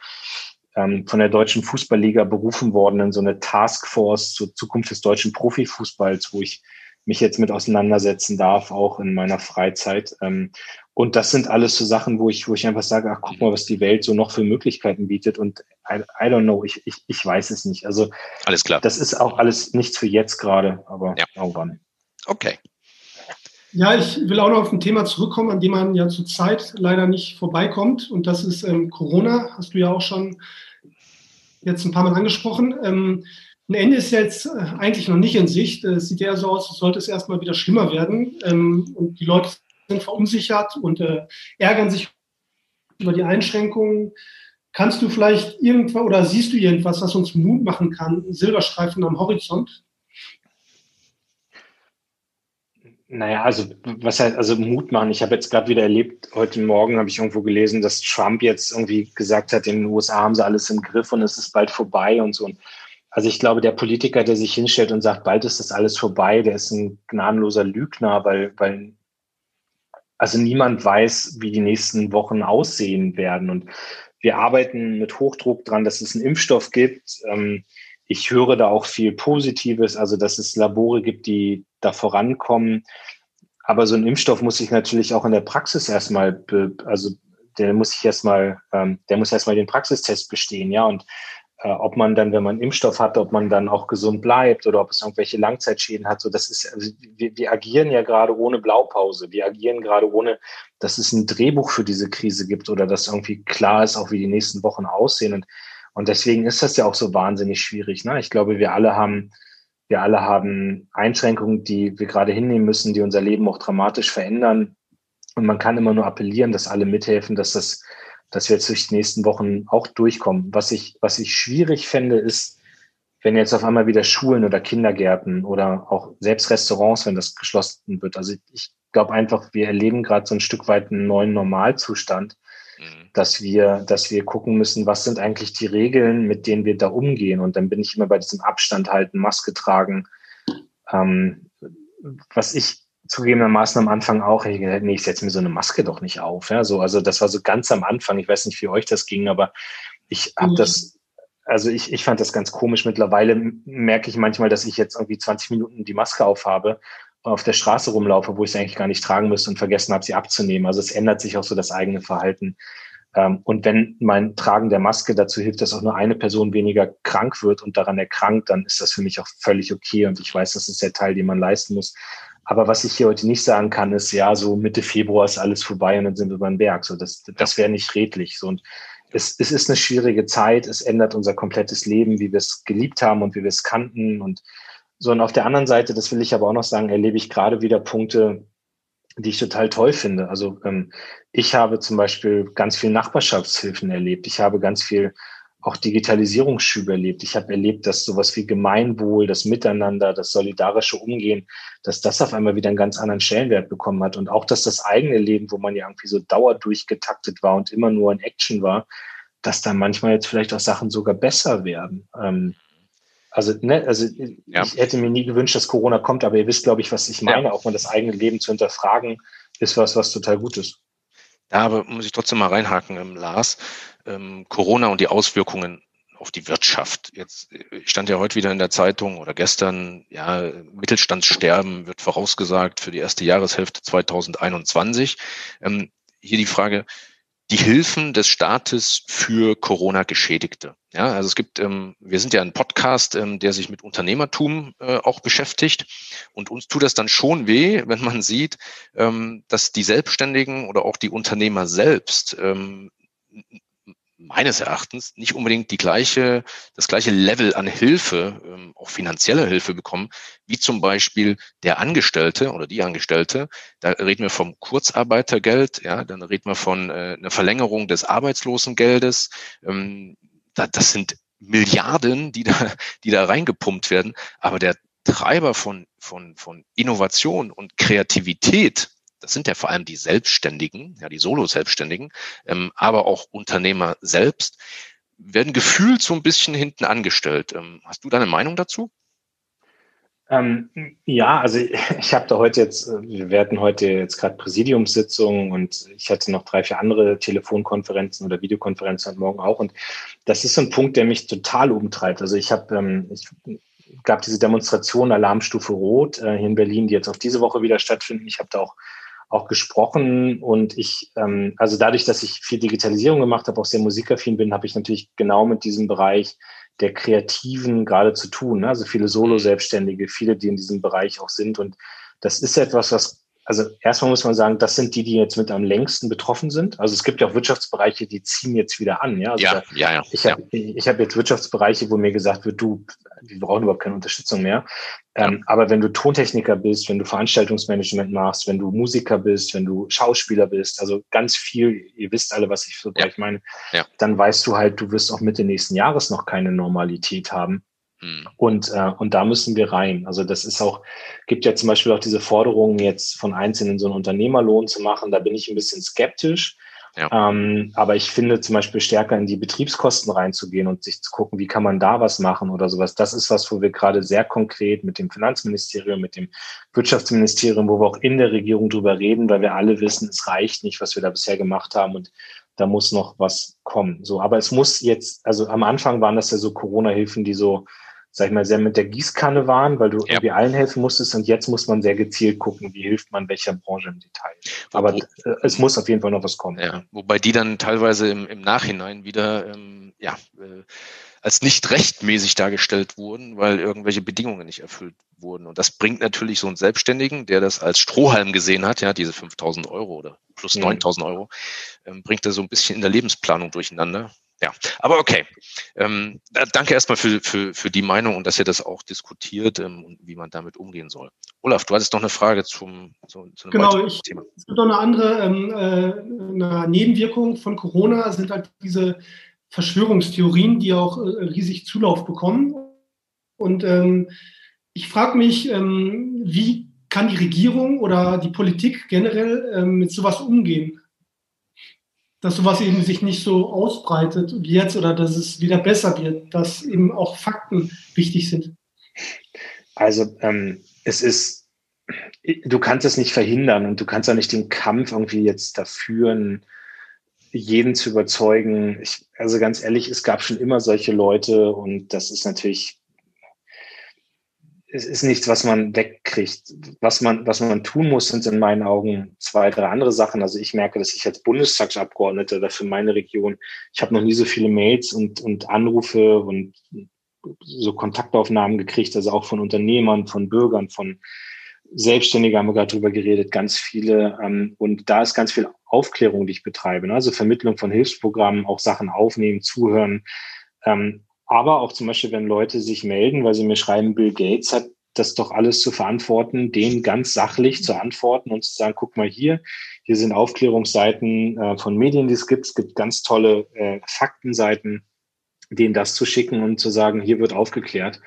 ähm, von der Deutschen Fußballliga berufen worden in so eine Taskforce zur Zukunft des deutschen Profifußballs, wo ich mich jetzt mit auseinandersetzen darf, auch in meiner Freizeit. Ähm, und das sind alles so Sachen, wo ich, wo ich einfach sage, ach, guck mal, was die Welt so noch für Möglichkeiten bietet. Und I, I don't know, ich, ich, ich weiß es nicht. Also alles klar. Das ist auch alles nichts für jetzt gerade, aber ja. irgendwann. Okay. Ja, ich will auch noch auf ein Thema zurückkommen, an dem man ja zurzeit leider nicht vorbeikommt. Und das ist ähm, Corona. Hast du ja auch schon jetzt ein paar Mal angesprochen. Ähm, ein Ende ist jetzt äh, eigentlich noch nicht in Sicht. Es sieht eher so aus, als sollte es erstmal wieder schlimmer werden. Ähm, und die Leute sind verunsichert und äh, ärgern sich über die Einschränkungen. Kannst du vielleicht irgendwas oder siehst du irgendwas, was uns Mut machen kann? Silberstreifen am Horizont? Naja, also was heißt, also Mut machen. Ich habe jetzt gerade wieder erlebt, heute Morgen habe ich irgendwo gelesen, dass Trump jetzt irgendwie gesagt hat, in den USA haben sie alles im Griff und es ist bald vorbei und so. Also ich glaube, der Politiker, der sich hinstellt und sagt, bald ist das alles vorbei, der ist ein gnadenloser Lügner, weil, weil also niemand weiß, wie die nächsten Wochen aussehen werden. Und wir arbeiten mit Hochdruck dran, dass es einen Impfstoff gibt. Ähm, ich höre da auch viel Positives, also dass es Labore gibt, die da vorankommen. Aber so ein Impfstoff muss sich natürlich auch in der Praxis erstmal, also der muss sich erstmal, ähm, der muss erstmal den Praxistest bestehen, ja. Und ob man dann, wenn man Impfstoff hat, ob man dann auch gesund bleibt oder ob es irgendwelche Langzeitschäden hat, so das ist, also wir, wir agieren ja gerade ohne Blaupause. Wir agieren gerade ohne, dass es ein Drehbuch für diese Krise gibt oder dass irgendwie klar ist, auch wie die nächsten Wochen aussehen. Und und deswegen ist das ja auch so wahnsinnig schwierig. Ne? Ich glaube, wir alle haben, wir alle haben Einschränkungen, die wir gerade hinnehmen müssen, die unser Leben auch dramatisch verändern. Und man kann immer nur appellieren, dass alle mithelfen, dass das, dass wir jetzt durch die nächsten Wochen auch durchkommen. Was ich, was ich schwierig fände, ist, wenn jetzt auf einmal wieder Schulen oder Kindergärten oder auch selbst Restaurants, wenn das geschlossen wird. Also ich glaube einfach, wir erleben gerade so ein Stück weit einen neuen Normalzustand Mhm. dass wir, dass wir gucken müssen, was sind eigentlich die Regeln, mit denen wir da umgehen. Und dann bin ich immer bei diesem Abstand halten, Maske tragen. Ähm, was ich zugegebenermaßen am Anfang auch, ich gedacht, nee, ich setze mir so eine Maske doch nicht auf. Ja, so, also das war so ganz am Anfang. Ich weiß nicht, wie euch das ging, aber ich habe mhm. das, also ich, ich fand das ganz komisch. Mittlerweile merke ich manchmal, dass ich jetzt irgendwie 20 Minuten die Maske aufhabe auf der Straße rumlaufe, wo ich sie eigentlich gar nicht tragen müsste und vergessen habe, sie abzunehmen. Also es ändert sich auch so das eigene Verhalten. Ähm, und wenn mein Tragen der Maske dazu hilft, dass auch nur eine Person weniger krank wird und daran erkrankt, dann ist das für mich auch völlig okay. Und ich weiß, das ist der Teil, den man leisten muss. Aber was ich hier heute nicht sagen kann, ist, ja, so Mitte Februar ist alles vorbei und dann sind wir beim Berg. So, das, das wäre nicht redlich. So, und es, es ist eine schwierige Zeit. Es ändert unser komplettes Leben, wie wir es geliebt haben und wie wir es kannten. Und so, und auf der anderen Seite, das will ich aber auch noch sagen, erlebe ich gerade wieder Punkte, die ich total toll finde. Also ähm, ich habe zum Beispiel ganz viel Nachbarschaftshilfen erlebt. Ich habe ganz viel auch Digitalisierungsschübe erlebt. Ich habe erlebt, dass sowas wie Gemeinwohl, das Miteinander, das solidarische Umgehen, dass das auf einmal wieder einen ganz anderen Stellenwert bekommen hat. Und auch, dass das eigene Leben, wo man ja irgendwie so dauerdurchgetaktet war und immer nur in Action war, dass da manchmal jetzt vielleicht auch Sachen sogar besser werden. Ähm, also, ne, also ja. ich hätte mir nie gewünscht, dass Corona kommt, aber ihr wisst, glaube ich, was ich meine. Ja. Auch mal das eigene Leben zu hinterfragen, ist was, was total gut ist. Ja, aber muss ich trotzdem mal reinhaken, ähm, Lars. Ähm, Corona und die Auswirkungen auf die Wirtschaft. Jetzt stand ja heute wieder in der Zeitung oder gestern, ja, Mittelstandssterben wird vorausgesagt für die erste Jahreshälfte 2021. Ähm, hier die Frage, die Hilfen des Staates für Corona-Geschädigte. Ja, also es gibt, ähm, wir sind ja ein Podcast, ähm, der sich mit Unternehmertum äh, auch beschäftigt. Und uns tut das dann schon weh, wenn man sieht, ähm, dass die Selbstständigen oder auch die Unternehmer selbst ähm, meines Erachtens nicht unbedingt die gleiche, das gleiche Level an Hilfe, ähm, auch finanzieller Hilfe bekommen, wie zum Beispiel der Angestellte oder die Angestellte. Da reden wir vom Kurzarbeitergeld, ja, dann reden wir von äh, einer Verlängerung des Arbeitslosengeldes. Ähm, da, das sind Milliarden, die da, die da reingepumpt werden. Aber der Treiber von, von, von Innovation und Kreativität, das sind ja vor allem die Selbstständigen, ja, die Solo-Selbstständigen, ähm, aber auch Unternehmer selbst, werden gefühlt so ein bisschen hinten angestellt. Ähm, hast du deine Meinung dazu? Ähm, ja, also ich, <laughs> ich habe da heute jetzt, äh, wir werden heute jetzt gerade Präsidiumssitzungen und ich hatte noch drei, vier andere Telefonkonferenzen oder Videokonferenzen heute Morgen auch. Und das ist so ein Punkt, der mich total umtreibt. Also ich habe, ähm, ich gab diese Demonstration Alarmstufe Rot äh, hier in Berlin, die jetzt auf diese Woche wieder stattfinden. Ich habe da auch auch gesprochen und ich, ähm, also dadurch, dass ich viel Digitalisierung gemacht habe, auch sehr musikaffin bin, habe ich natürlich genau mit diesem Bereich der Kreativen gerade zu tun. Ne? Also viele Solo-Selbstständige, viele, die in diesem Bereich auch sind. Und das ist etwas, was also erstmal muss man sagen, das sind die, die jetzt mit am längsten betroffen sind. Also es gibt ja auch Wirtschaftsbereiche, die ziehen jetzt wieder an. Ja, also ja, da, ja, ja. Ich habe ja. hab jetzt Wirtschaftsbereiche, wo mir gesagt wird, du, die brauchen überhaupt keine Unterstützung mehr. Ähm. Aber wenn du Tontechniker bist, wenn du Veranstaltungsmanagement machst, wenn du Musiker bist, wenn du Schauspieler bist, also ganz viel, ihr wisst alle, was ich so ja. meine, ja. dann weißt du halt, du wirst auch Mitte nächsten Jahres noch keine Normalität haben. Hm. Und, äh, und da müssen wir rein. Also das ist auch, gibt ja zum Beispiel auch diese Forderungen jetzt von Einzelnen so einen Unternehmerlohn zu machen. Da bin ich ein bisschen skeptisch. Ja. Ähm, aber ich finde zum Beispiel stärker in die Betriebskosten reinzugehen und sich zu gucken, wie kann man da was machen oder sowas. Das ist was, wo wir gerade sehr konkret mit dem Finanzministerium, mit dem Wirtschaftsministerium, wo wir auch in der Regierung drüber reden, weil wir alle wissen, es reicht nicht, was wir da bisher gemacht haben und da muss noch was kommen. So, aber es muss jetzt, also am Anfang waren das ja so Corona-Hilfen, die so sag ich mal, sehr mit der Gießkanne waren, weil du ja. irgendwie allen helfen musstest und jetzt muss man sehr gezielt gucken, wie hilft man welcher Branche im Detail. Aber Wo, es muss auf jeden Fall noch was kommen. Ja, wobei die dann teilweise im, im Nachhinein wieder ähm, ja, äh, als nicht rechtmäßig dargestellt wurden, weil irgendwelche Bedingungen nicht erfüllt wurden. Und das bringt natürlich so einen Selbstständigen, der das als Strohhalm gesehen hat, ja, diese 5000 Euro oder plus 9000 mhm. Euro, ähm, bringt er so ein bisschen in der Lebensplanung durcheinander. Ja, aber okay. Ähm, danke erstmal für, für, für die Meinung und dass ihr das auch diskutiert ähm, und wie man damit umgehen soll. Olaf, du hattest noch eine Frage zum, zu, zu einem genau, ich, Thema. Es gibt noch eine andere ähm, äh, eine Nebenwirkung von Corona, sind halt diese Verschwörungstheorien, die auch äh, riesig Zulauf bekommen. Und ähm, ich frage mich, ähm, wie kann die Regierung oder die Politik generell ähm, mit sowas umgehen? Dass sowas eben sich nicht so ausbreitet wie jetzt oder dass es wieder besser wird, dass eben auch Fakten wichtig sind? Also ähm, es ist, du kannst es nicht verhindern und du kannst auch nicht den Kampf irgendwie jetzt dafür jeden zu überzeugen. Ich, also ganz ehrlich, es gab schon immer solche Leute und das ist natürlich es ist nichts, was man wegkriegt. Was man, was man tun muss, sind in meinen Augen zwei, drei andere Sachen. Also ich merke, dass ich als Bundestagsabgeordneter oder für meine Region, ich habe noch nie so viele Mails und, und Anrufe und so Kontaktaufnahmen gekriegt, also auch von Unternehmern, von Bürgern, von Selbstständigen haben wir gerade drüber geredet, ganz viele. Ähm, und da ist ganz viel Aufklärung, die ich betreibe. Ne? Also Vermittlung von Hilfsprogrammen, auch Sachen aufnehmen, zuhören. Ähm, aber auch zum Beispiel, wenn Leute sich melden, weil sie mir schreiben, Bill Gates hat das doch alles zu verantworten, denen ganz sachlich zu antworten und zu sagen, guck mal hier, hier sind Aufklärungsseiten äh, von Medien, die es gibt. Es gibt ganz tolle äh, Faktenseiten denen das zu schicken und zu sagen, hier wird aufgeklärt.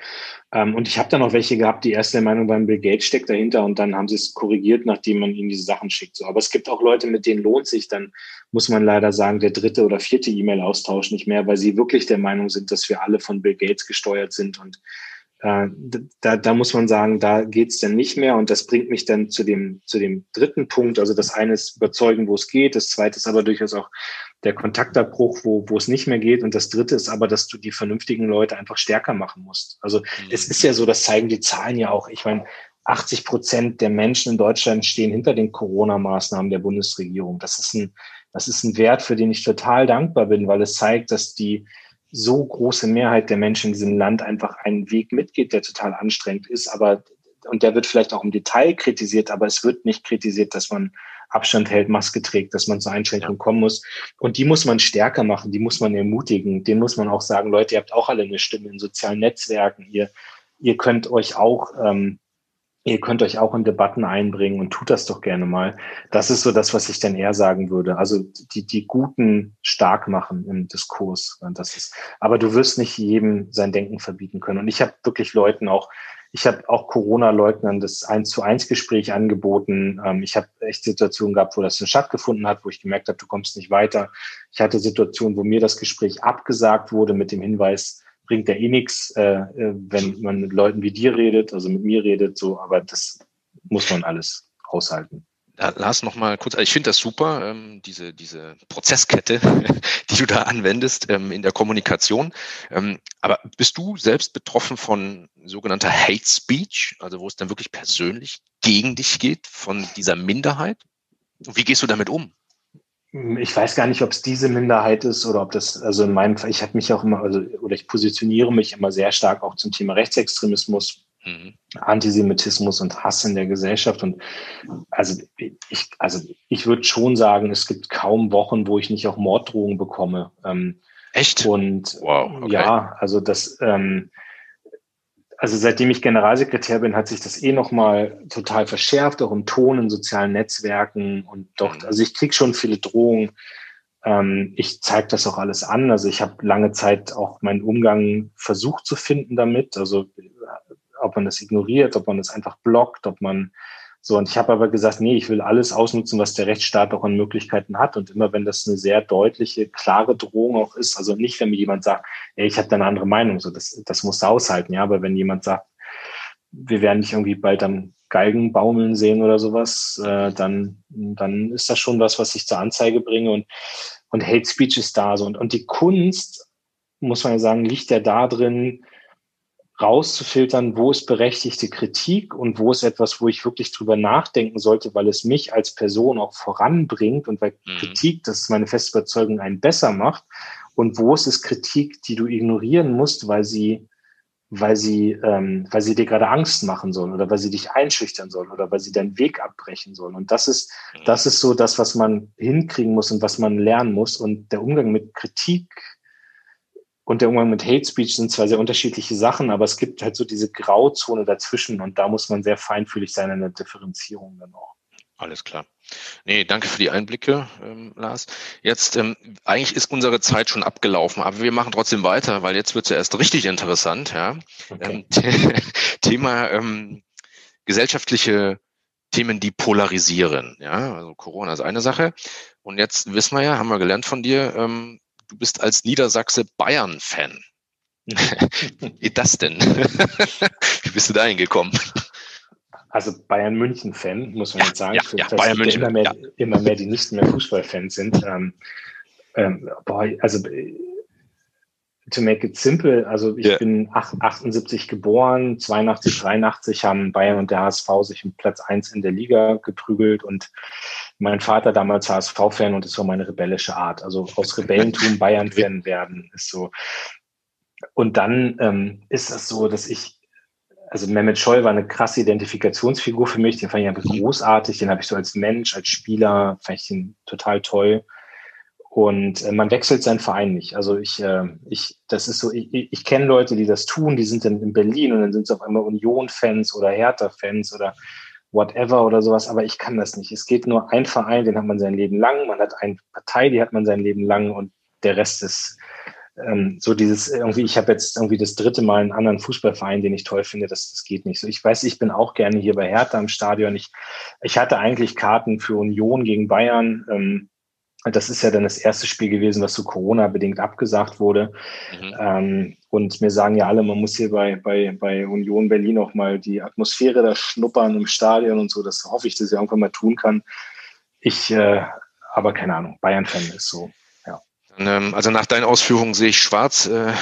Ähm, und ich habe dann auch welche gehabt, die erste Meinung beim Bill Gates steckt dahinter und dann haben sie es korrigiert, nachdem man ihnen diese Sachen schickt. So, aber es gibt auch Leute, mit denen lohnt sich dann, muss man leider sagen, der dritte oder vierte E-Mail-Austausch nicht mehr, weil sie wirklich der Meinung sind, dass wir alle von Bill Gates gesteuert sind und äh, da, da muss man sagen, da geht's dann nicht mehr. Und das bringt mich dann zu dem, zu dem dritten Punkt. Also das eine ist überzeugen, wo es geht. Das zweite ist aber durchaus auch der Kontaktabbruch, wo, wo es nicht mehr geht. Und das dritte ist aber, dass du die vernünftigen Leute einfach stärker machen musst. Also mhm. es ist ja so, das zeigen die Zahlen ja auch. Ich meine, 80 Prozent der Menschen in Deutschland stehen hinter den Corona-Maßnahmen der Bundesregierung. Das ist ein, das ist ein Wert, für den ich total dankbar bin, weil es zeigt, dass die so große Mehrheit der Menschen in diesem Land einfach einen Weg mitgeht, der total anstrengend ist, aber und der wird vielleicht auch im Detail kritisiert, aber es wird nicht kritisiert, dass man Abstand hält, Maske trägt, dass man zur Einschränkung kommen muss. Und die muss man stärker machen, die muss man ermutigen. Den muss man auch sagen, Leute, ihr habt auch alle eine Stimme in sozialen Netzwerken. Ihr, ihr könnt euch auch, ähm, ihr könnt euch auch in Debatten einbringen und tut das doch gerne mal. Das ist so das, was ich dann eher sagen würde. Also die, die Guten stark machen im Diskurs. Das ist, aber du wirst nicht jedem sein Denken verbieten können. Und ich habe wirklich Leuten auch ich habe auch Corona-Leugnern das eins zu eins Gespräch angeboten. Ähm, ich habe echt Situationen gehabt, wo das nicht stattgefunden hat, wo ich gemerkt habe, du kommst nicht weiter. Ich hatte Situationen, wo mir das Gespräch abgesagt wurde mit dem Hinweis, bringt ja eh nichts, äh, äh, wenn man mit Leuten wie dir redet, also mit mir redet, so, aber das muss man alles aushalten. Lars, noch mal kurz, also ich finde das super, ähm, diese, diese Prozesskette, <laughs> die du da anwendest ähm, in der Kommunikation. Ähm, aber bist du selbst betroffen von sogenannter Hate Speech, also wo es dann wirklich persönlich gegen dich geht von dieser Minderheit? Wie gehst du damit um? Ich weiß gar nicht, ob es diese Minderheit ist oder ob das, also in meinem Fall, ich habe mich auch immer, also, oder ich positioniere mich immer sehr stark auch zum Thema Rechtsextremismus, mhm. Antisemitismus und Hass in der Gesellschaft. Und also ich, also ich würde schon sagen, es gibt kaum Wochen, wo ich nicht auch Morddrohungen bekomme. Ähm, Echt? Und wow, okay. ja, also das, ähm, also seitdem ich Generalsekretär bin, hat sich das eh nochmal total verschärft, auch im Ton in sozialen Netzwerken und doch, mhm. also ich kriege schon viele Drohungen. Ähm, ich zeige das auch alles an. Also ich habe lange Zeit auch meinen Umgang versucht zu finden damit. Also ob man das ignoriert, ob man das einfach blockt, ob man so, und ich habe aber gesagt, nee, ich will alles ausnutzen, was der Rechtsstaat auch an Möglichkeiten hat. Und immer wenn das eine sehr deutliche, klare Drohung auch ist, also nicht, wenn mir jemand sagt, ey, ich habe da eine andere Meinung, so das, das musst du aushalten, ja. Aber wenn jemand sagt, wir werden dich irgendwie bald am Geigen baumeln sehen oder sowas, äh, dann, dann ist das schon was, was ich zur Anzeige bringe. Und, und Hate Speech ist da so. Und, und die Kunst, muss man ja sagen, liegt ja da drin, rauszufiltern, wo ist berechtigte Kritik und wo ist etwas, wo ich wirklich drüber nachdenken sollte, weil es mich als Person auch voranbringt und weil mhm. Kritik, das ist meine feste Überzeugung, einen besser macht. Und wo ist es Kritik, die du ignorieren musst, weil sie, weil sie, ähm, weil sie dir gerade Angst machen sollen oder weil sie dich einschüchtern sollen oder weil sie deinen Weg abbrechen sollen. Und das ist, mhm. das ist so das, was man hinkriegen muss und was man lernen muss. Und der Umgang mit Kritik und der Umgang mit Hate Speech sind zwar sehr unterschiedliche Sachen, aber es gibt halt so diese Grauzone dazwischen und da muss man sehr feinfühlig sein in der Differenzierung dann auch. Alles klar. Nee, danke für die Einblicke, ähm, Lars. Jetzt, ähm, eigentlich ist unsere Zeit schon abgelaufen, aber wir machen trotzdem weiter, weil jetzt wird es ja erst richtig interessant. Ja? Okay. Ähm, <laughs> Thema ähm, gesellschaftliche Themen, die polarisieren. Ja, also Corona ist eine Sache. Und jetzt wissen wir ja, haben wir gelernt von dir, ähm, du bist als Niedersachse Bayern-Fan. <laughs> Wie geht das denn? Wie bist du da hingekommen? Also Bayern München-Fan, muss man ja, jetzt sagen. Ja, ja, Bayern München, immer, mehr, ja. immer mehr, die nicht mehr Fußballfans sind. Ähm, ähm, boah, also to make it simple, also ich yeah. bin 78 geboren, 82, 83 haben Bayern und der HSV sich um Platz 1 in der Liga geprügelt und mein Vater damals HSV-Fan und das war meine rebellische Art. Also aus Rebellentum <laughs> Bayern-Fan werden ist so. Und dann ähm, ist das so, dass ich, also Mehmet Scholl war eine krasse Identifikationsfigur für mich, den fand ich einfach großartig, den habe ich so als Mensch, als Spieler, fand ich ihn total toll. Und äh, man wechselt seinen Verein nicht. Also ich, äh, ich, das ist so, ich, ich kenne Leute, die das tun, die sind dann in Berlin und dann sind es auf einmal Union-Fans oder Hertha-Fans oder whatever oder sowas, aber ich kann das nicht. Es geht nur ein Verein, den hat man sein Leben lang, man hat eine Partei, die hat man sein Leben lang und der Rest ist ähm, so dieses irgendwie, ich habe jetzt irgendwie das dritte Mal einen anderen Fußballverein, den ich toll finde, das, das geht nicht so. Ich weiß, ich bin auch gerne hier bei Hertha im Stadion. Ich, ich hatte eigentlich Karten für Union gegen Bayern. Ähm, das ist ja dann das erste Spiel gewesen, was so Corona-bedingt abgesagt wurde. Mhm. Ähm, und mir sagen ja alle, man muss hier bei, bei, bei Union Berlin auch mal die Atmosphäre da schnuppern im Stadion und so. Das hoffe ich, dass ich irgendwann mal tun kann. Ich, äh, aber keine Ahnung, Bayern-Fan ist so, ja. Ähm, also nach deinen Ausführungen sehe ich schwarz. Äh,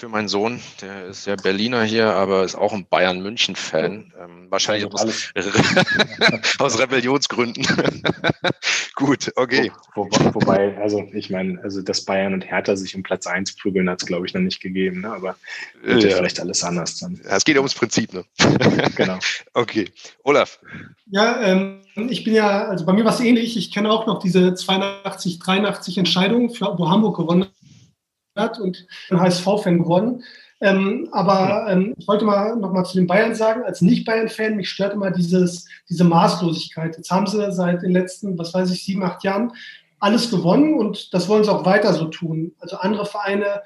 für meinen Sohn. Der ist ja Berliner hier, aber ist auch ein Bayern-München-Fan. Ähm, wahrscheinlich aus, <laughs> aus Rebellionsgründen. <laughs> Gut, okay. Wo, wo, wobei, also ich meine, also dass Bayern und Hertha sich um Platz 1 prügeln, hat es, glaube ich, noch nicht gegeben. Ne? Aber wird ja. vielleicht alles anders dann. Ja, es geht ums Prinzip, ne? <laughs> genau. Okay. Olaf. Ja, ähm, ich bin ja, also bei mir war es ähnlich. Ich kenne auch noch diese 82, 83 Entscheidungen, für, wo Hamburg gewonnen hat und ein HSV-Fan geworden. Ähm, aber ähm, ich wollte mal noch mal zu den Bayern sagen, als Nicht-Bayern-Fan, mich stört immer dieses, diese Maßlosigkeit. Jetzt haben sie seit den letzten, was weiß ich, sieben, acht Jahren alles gewonnen und das wollen sie auch weiter so tun. Also andere Vereine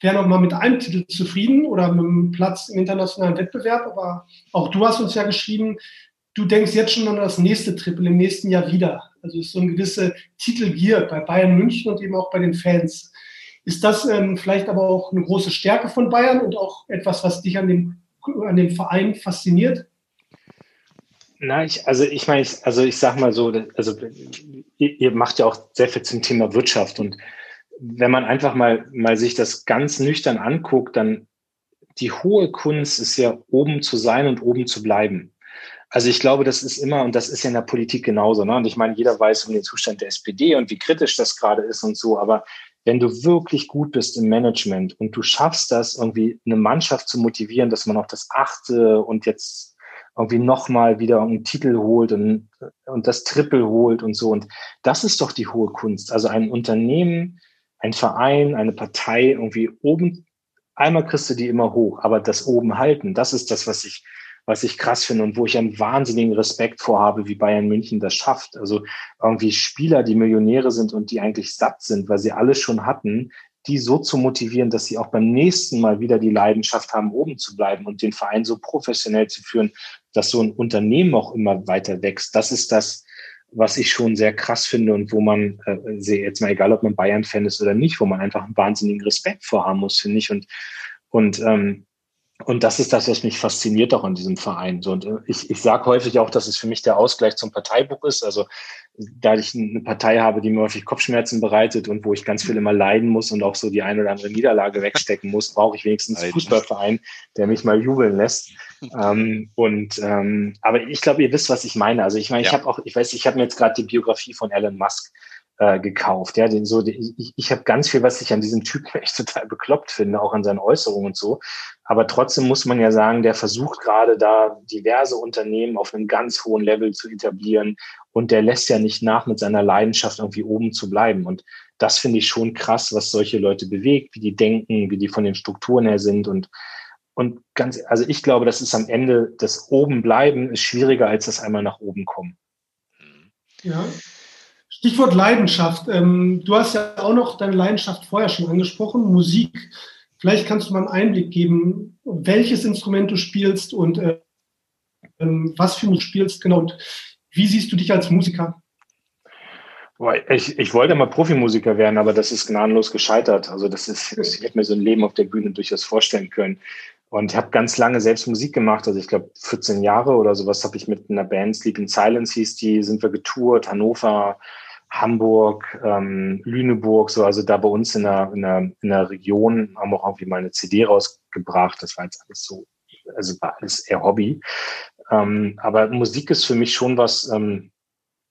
wären auch mal mit einem Titel zufrieden oder mit einem Platz im internationalen Wettbewerb, aber auch du hast uns ja geschrieben, du denkst jetzt schon an das nächste Triple im nächsten Jahr wieder. Also es ist so eine gewisse Titelgier bei Bayern München und eben auch bei den Fans. Ist das ähm, vielleicht aber auch eine große Stärke von Bayern und auch etwas, was dich an dem, an dem Verein fasziniert? Na, ich, also ich meine, ich, also ich sag mal so, also ihr, ihr macht ja auch sehr viel zum Thema Wirtschaft und wenn man einfach mal, mal sich das ganz nüchtern anguckt, dann die hohe Kunst ist ja oben zu sein und oben zu bleiben. Also ich glaube, das ist immer, und das ist ja in der Politik genauso, ne? Und ich meine, jeder weiß um den Zustand der SPD und wie kritisch das gerade ist und so, aber wenn du wirklich gut bist im Management und du schaffst das, irgendwie eine Mannschaft zu motivieren, dass man auch das achte und jetzt irgendwie nochmal wieder einen Titel holt und, und das Triple holt und so. Und das ist doch die hohe Kunst. Also ein Unternehmen, ein Verein, eine Partei irgendwie oben, einmal kriegst du die immer hoch, aber das oben halten, das ist das, was ich, was ich krass finde und wo ich einen wahnsinnigen Respekt vorhabe, wie Bayern München das schafft. Also irgendwie Spieler, die Millionäre sind und die eigentlich satt sind, weil sie alles schon hatten, die so zu motivieren, dass sie auch beim nächsten Mal wieder die Leidenschaft haben, oben zu bleiben und den Verein so professionell zu führen, dass so ein Unternehmen auch immer weiter wächst. Das ist das, was ich schon sehr krass finde und wo man, äh, jetzt mal egal, ob man Bayern-Fan ist oder nicht, wo man einfach einen wahnsinnigen Respekt vorhaben muss, finde ich. Und, und, ähm, und das ist das, was mich fasziniert auch an diesem Verein. Und äh, ich, ich sage häufig auch, dass es für mich der Ausgleich zum Parteibuch ist. Also da ich eine Partei habe, die mir häufig Kopfschmerzen bereitet und wo ich ganz viel immer leiden muss und auch so die eine oder andere Niederlage wegstecken muss, brauche ich wenigstens einen Fußballverein, der mich mal jubeln lässt. ähm, und ähm, aber ich glaube, ihr wisst, was ich meine. Also ich meine, ja. ich habe auch, ich weiß, ich habe mir jetzt gerade die Biografie von Elon Musk äh, gekauft. Ja, den so, den, ich, ich habe ganz viel, was ich an diesem Typen <laughs> echt total bekloppt finde, auch an seinen Äußerungen und so. Aber trotzdem muss man ja sagen, der versucht gerade da diverse Unternehmen auf einem ganz hohen Level zu etablieren und der lässt ja nicht nach, mit seiner Leidenschaft irgendwie oben zu bleiben. Und das finde ich schon krass, was solche Leute bewegt, wie die denken, wie die von den Strukturen her sind und und ganz, also ich glaube, das ist am Ende das oben bleiben ist schwieriger als das einmal nach oben kommen. Ja. Stichwort Leidenschaft. Ähm, du hast ja auch noch deine Leidenschaft vorher schon angesprochen, Musik. Vielleicht kannst du mal einen Einblick geben, welches Instrument du spielst und äh, ähm, was für Musik du spielst, genau. Und wie siehst du dich als Musiker? Ich, ich wollte mal Profimusiker werden, aber das ist gnadenlos gescheitert. Also das ist, ich hätte mir so ein Leben auf der Bühne durchaus vorstellen können. Und ich habe ganz lange selbst Musik gemacht. Also ich glaube 14 Jahre oder sowas habe ich mit einer Band, Sleep in Silence hieß die, sind wir getourt, Hannover, Hamburg, ähm, Lüneburg, so also da bei uns in der, in der, in der Region haben wir auch irgendwie mal eine CD rausgebracht. Das war jetzt alles so, also war alles eher Hobby. Ähm, aber Musik ist für mich schon was, ähm,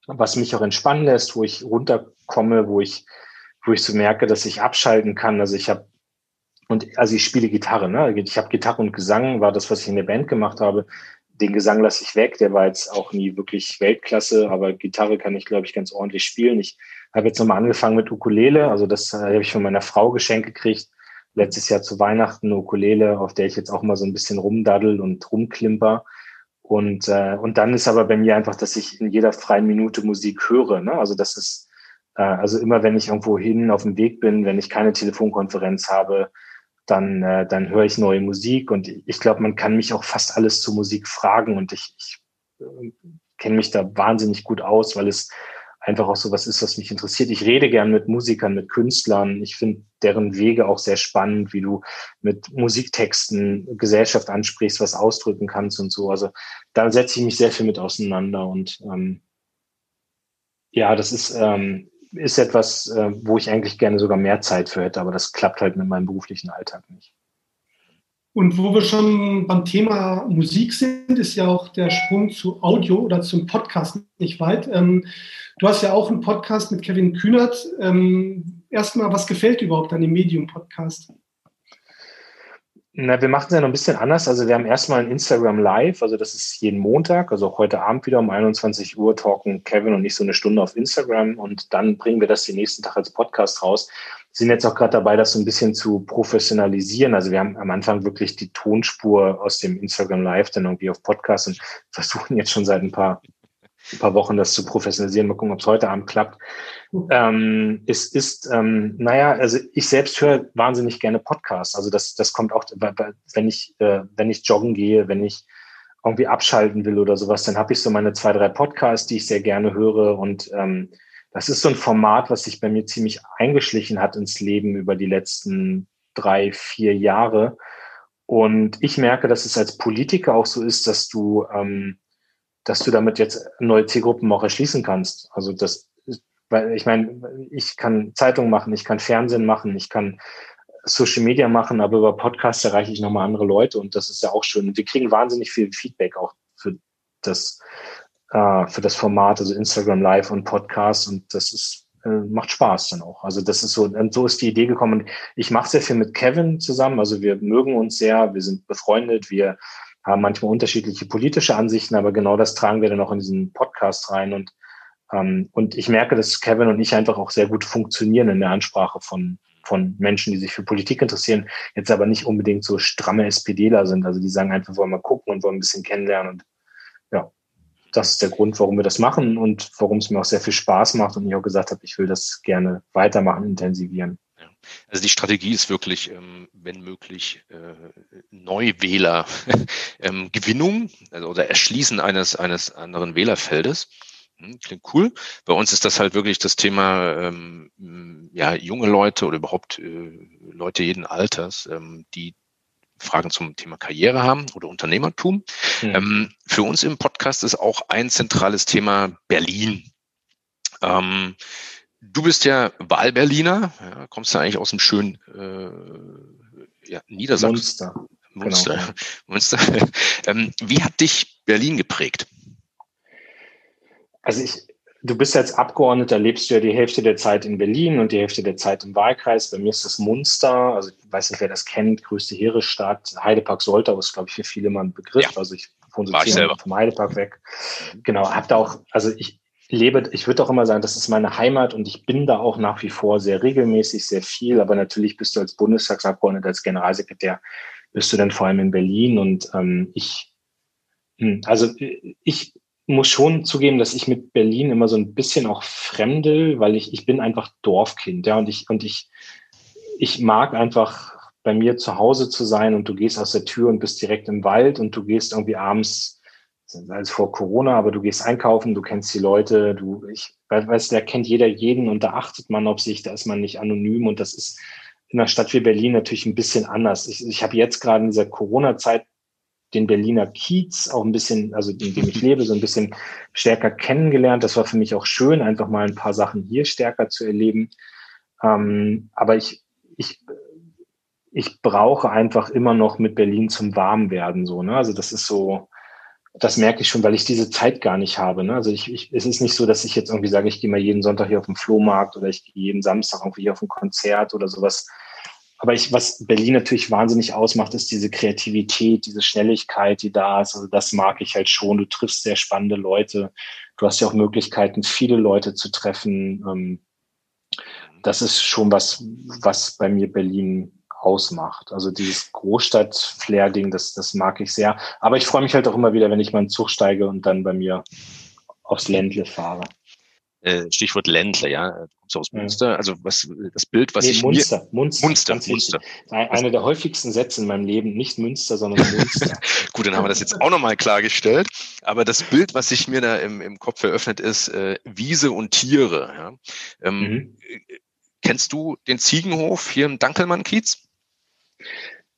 was mich auch entspannen lässt, wo ich runterkomme, wo ich, wo ich so merke, dass ich abschalten kann. Also ich habe und also ich spiele Gitarre, ne? Ich habe Gitarre und Gesang, war das, was ich in der Band gemacht habe. Den Gesang lasse ich weg, der war jetzt auch nie wirklich Weltklasse, aber Gitarre kann ich, glaube ich, ganz ordentlich spielen. Ich habe jetzt nochmal angefangen mit Ukulele, also das äh, habe ich von meiner Frau geschenkt gekriegt. Letztes Jahr zu Weihnachten eine Ukulele, auf der ich jetzt auch mal so ein bisschen rumdaddel und rumklimper. Und, äh, und dann ist aber bei mir einfach, dass ich in jeder freien Minute Musik höre. Ne? Also das ist, äh, also immer wenn ich irgendwo hin auf dem Weg bin, wenn ich keine Telefonkonferenz habe, dann, äh, dann höre ich neue Musik. Und ich glaube, man kann mich auch fast alles zur Musik fragen. Und ich, ich äh, kenne mich da wahnsinnig gut aus, weil es einfach auch so was ist, was mich interessiert. Ich rede gern mit Musikern, mit Künstlern. Ich finde deren Wege auch sehr spannend, wie du mit Musiktexten Gesellschaft ansprichst, was ausdrücken kannst und so. Also da setze ich mich sehr viel mit auseinander und ähm, ja, das ist, ähm, ist etwas, äh, wo ich eigentlich gerne sogar mehr Zeit für hätte, aber das klappt halt mit meinem beruflichen Alltag nicht. Und wo wir schon beim Thema Musik sind, ist ja auch der Sprung zu Audio oder zum Podcast nicht weit. Ähm, du hast ja auch einen Podcast mit Kevin Kühnert. Ähm, erstmal, was gefällt überhaupt an dem Medium-Podcast? Na, wir machen es ja noch ein bisschen anders. Also wir haben erstmal ein Instagram Live, also das ist jeden Montag, also auch heute Abend wieder um 21 Uhr talken Kevin und ich so eine Stunde auf Instagram und dann bringen wir das den nächsten Tag als Podcast raus. Sind jetzt auch gerade dabei, das so ein bisschen zu professionalisieren. Also wir haben am Anfang wirklich die Tonspur aus dem Instagram Live dann irgendwie auf Podcast und <laughs> versuchen jetzt schon seit ein paar ein paar Wochen das zu professionalisieren. Mal gucken, ob es heute Abend klappt. Ähm, es ist, ähm, naja, also ich selbst höre wahnsinnig gerne Podcasts. Also das, das kommt auch, wenn ich, äh, wenn ich joggen gehe, wenn ich irgendwie abschalten will oder sowas, dann habe ich so meine zwei, drei Podcasts, die ich sehr gerne höre. Und ähm, das ist so ein Format, was sich bei mir ziemlich eingeschlichen hat ins Leben über die letzten drei, vier Jahre. Und ich merke, dass es als Politiker auch so ist, dass du ähm, dass du damit jetzt neue Zielgruppen auch erschließen kannst. Also das, weil ich meine, ich kann Zeitung machen, ich kann Fernsehen machen, ich kann Social Media machen, aber über Podcasts erreiche ich nochmal andere Leute und das ist ja auch schön. Wir kriegen wahnsinnig viel Feedback auch für das, äh, für das Format, also Instagram Live und Podcast und das ist äh, macht Spaß dann auch. Also das ist so, und so ist die Idee gekommen. Ich mache sehr viel mit Kevin zusammen. Also wir mögen uns sehr, wir sind befreundet, wir haben manchmal unterschiedliche politische Ansichten, aber genau das tragen wir dann auch in diesen Podcast rein. Und, ähm, und ich merke, dass Kevin und ich einfach auch sehr gut funktionieren in der Ansprache von, von Menschen, die sich für Politik interessieren, jetzt aber nicht unbedingt so stramme SPDler sind. Also die sagen einfach, wollen mal gucken und wollen ein bisschen kennenlernen. Und ja, das ist der Grund, warum wir das machen und warum es mir auch sehr viel Spaß macht und ich auch gesagt habe, ich will das gerne weitermachen, intensivieren. Also die Strategie ist wirklich, ähm, wenn möglich, äh, Neuwähler <laughs> ähm, Gewinnung also, oder Erschließen eines, eines anderen Wählerfeldes. Hm, klingt cool. Bei uns ist das halt wirklich das Thema, ähm, ja, junge Leute oder überhaupt äh, Leute jeden Alters, ähm, die Fragen zum Thema Karriere haben oder Unternehmertum. Mhm. Ähm, für uns im Podcast ist auch ein zentrales Thema Berlin. Ähm, du bist ja Wahlberliner, ja, kommst ja eigentlich aus dem schönen äh, ja, Niedersachsen. Munster. Munster. Genau. <laughs> Munster. ähm, wie hat dich Berlin geprägt? Also ich, du bist als Abgeordneter, lebst du ja die Hälfte der Zeit in Berlin und die Hälfte der Zeit im Wahlkreis. Bei mir ist das Munster, also ich weiß nicht, wer das kennt, größte Heerestadt. Heidepark Soltau ist, glaube ich, für viele mal ein Begriff. Ja. Also ich wohne so vom Heidepark weg. Genau, hab da auch, also ich lebe, ich würde auch immer sagen, das ist meine Heimat und ich bin da auch nach wie vor sehr regelmäßig, sehr viel. Aber natürlich bist du als Bundestagsabgeordneter, als Generalsekretär, bist du dann vor allem in Berlin und ähm, ich, hm, also ich muss schon zugeben, dass ich mit Berlin immer so ein bisschen auch fremdel, weil ich, ich bin einfach Dorfkind, ja, und ich, und ich, ich mag einfach bei mir zu Hause zu sein und du gehst aus der Tür und bist direkt im Wald und du gehst irgendwie abends, alles vor Corona, aber du gehst einkaufen, du kennst die Leute, du, ich, weißt, da kennt jeder jeden und da achtet man auf sich, da ist man nicht anonym und das ist in einer Stadt wie Berlin natürlich ein bisschen anders. Ich, ich habe jetzt gerade in dieser Corona-Zeit den Berliner Kiez auch ein bisschen, also in dem ich lebe, so ein bisschen stärker kennengelernt. Das war für mich auch schön, einfach mal ein paar Sachen hier stärker zu erleben. Ähm, aber ich, ich, ich brauche einfach immer noch mit Berlin zum Warmwerden, so, ne? Also das ist so, das merke ich schon, weil ich diese Zeit gar nicht habe. Ne? Also ich, ich, es ist nicht so, dass ich jetzt irgendwie sage, ich gehe mal jeden Sonntag hier auf den Flohmarkt oder ich gehe jeden Samstag irgendwie hier auf ein Konzert oder sowas. Aber ich, was Berlin natürlich wahnsinnig ausmacht, ist diese Kreativität, diese Schnelligkeit, die da ist. Also das mag ich halt schon. Du triffst sehr spannende Leute. Du hast ja auch Möglichkeiten, viele Leute zu treffen. Ähm, das ist schon was, was bei mir Berlin ausmacht. Also dieses Großstadt-Flair-Ding, das, das mag ich sehr. Aber ich freue mich halt auch immer wieder, wenn ich mal in den Zug steige und dann bei mir aufs Ländle fahre. Äh, Stichwort Ländler, ja, du kommst aus Münster. Also was das Bild, was nee, ich Munster, mir, Munster, Munster, Munster. Einer der häufigsten Sätze in meinem Leben, nicht Münster, sondern Munster. <laughs> Gut, dann haben wir das jetzt auch nochmal klargestellt. Aber das Bild, was sich mir da im, im Kopf eröffnet, ist äh, Wiese und Tiere. Ja. Ähm, mhm. Kennst du den Ziegenhof hier im Dankelmann-Kiez?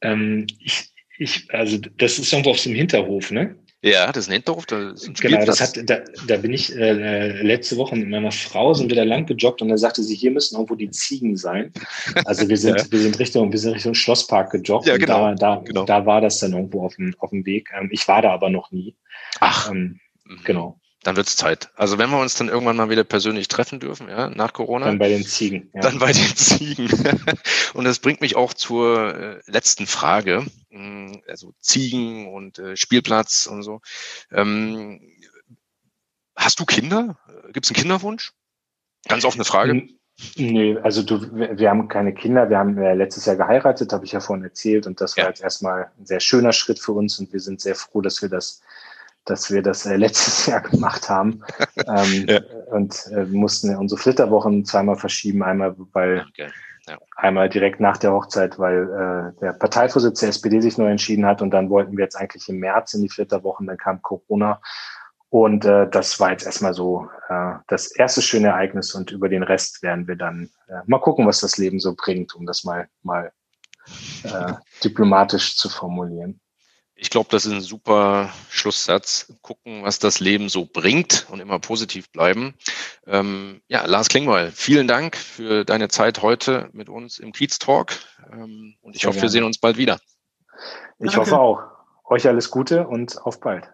Ähm, ich, ich, also das ist irgendwo auf dem Hinterhof, ne? Ja, das ist ein Hinterhof. Da ist ein genau, das hat, da, da bin ich äh, letzte Woche mit meiner Frau sind wir da lang gejoggt und da sagte sie, hier müssen irgendwo die Ziegen sein. Also wir sind, <laughs> ja. wir sind Richtung, wir sind Richtung Schlosspark gejoggt. Ja, genau. Und da, da, genau. da war das dann irgendwo auf dem, auf dem Weg. Ähm, ich war da aber noch nie. Ach. Ähm, mhm. genau dann wird's Zeit. Also wenn wir uns dann irgendwann mal wieder persönlich treffen dürfen, ja, nach Corona. Dann bei den Ziegen. Ja. Dann bei den Ziegen. <laughs> und das bringt mich auch zur äh, letzten Frage. Hm, also Ziegen und äh, Spielplatz und so. Ähm, hast du Kinder? Gibt's einen Kinderwunsch? Ganz offene Frage. Nee, also du, wir haben keine Kinder. Wir haben äh, letztes Jahr geheiratet, habe ich ja vorhin erzählt. Und das war ja. jetzt erstmal ein sehr schöner Schritt für uns. Und wir sind sehr froh, dass wir das dass wir das äh, <laughs> letztes Jahr gemacht haben ähm, <laughs> ja. und äh, mussten unsere Flitterwochen zweimal verschieben. Einmal, weil okay. ja. einmal direkt nach der Hochzeit, weil äh, der Parteivorsitz der SPD sich neu entschieden hat und dann wollten wir jetzt eigentlich im März in die Flitterwochen, dann kam Corona und äh, das war jetzt erstmal so äh, das erste schöne Ereignis und über den Rest werden wir dann äh, mal gucken, was das Leben so bringt, um das mal mal äh, diplomatisch zu formulieren. Ich glaube, das ist ein super Schlusssatz. Gucken, was das Leben so bringt und immer positiv bleiben. Ähm, ja, Lars Klingbeil, vielen Dank für deine Zeit heute mit uns im Kiez Talk. Ähm, und ich Sehr hoffe, gerne. wir sehen uns bald wieder. Ich Danke. hoffe auch. Euch alles Gute und auf bald.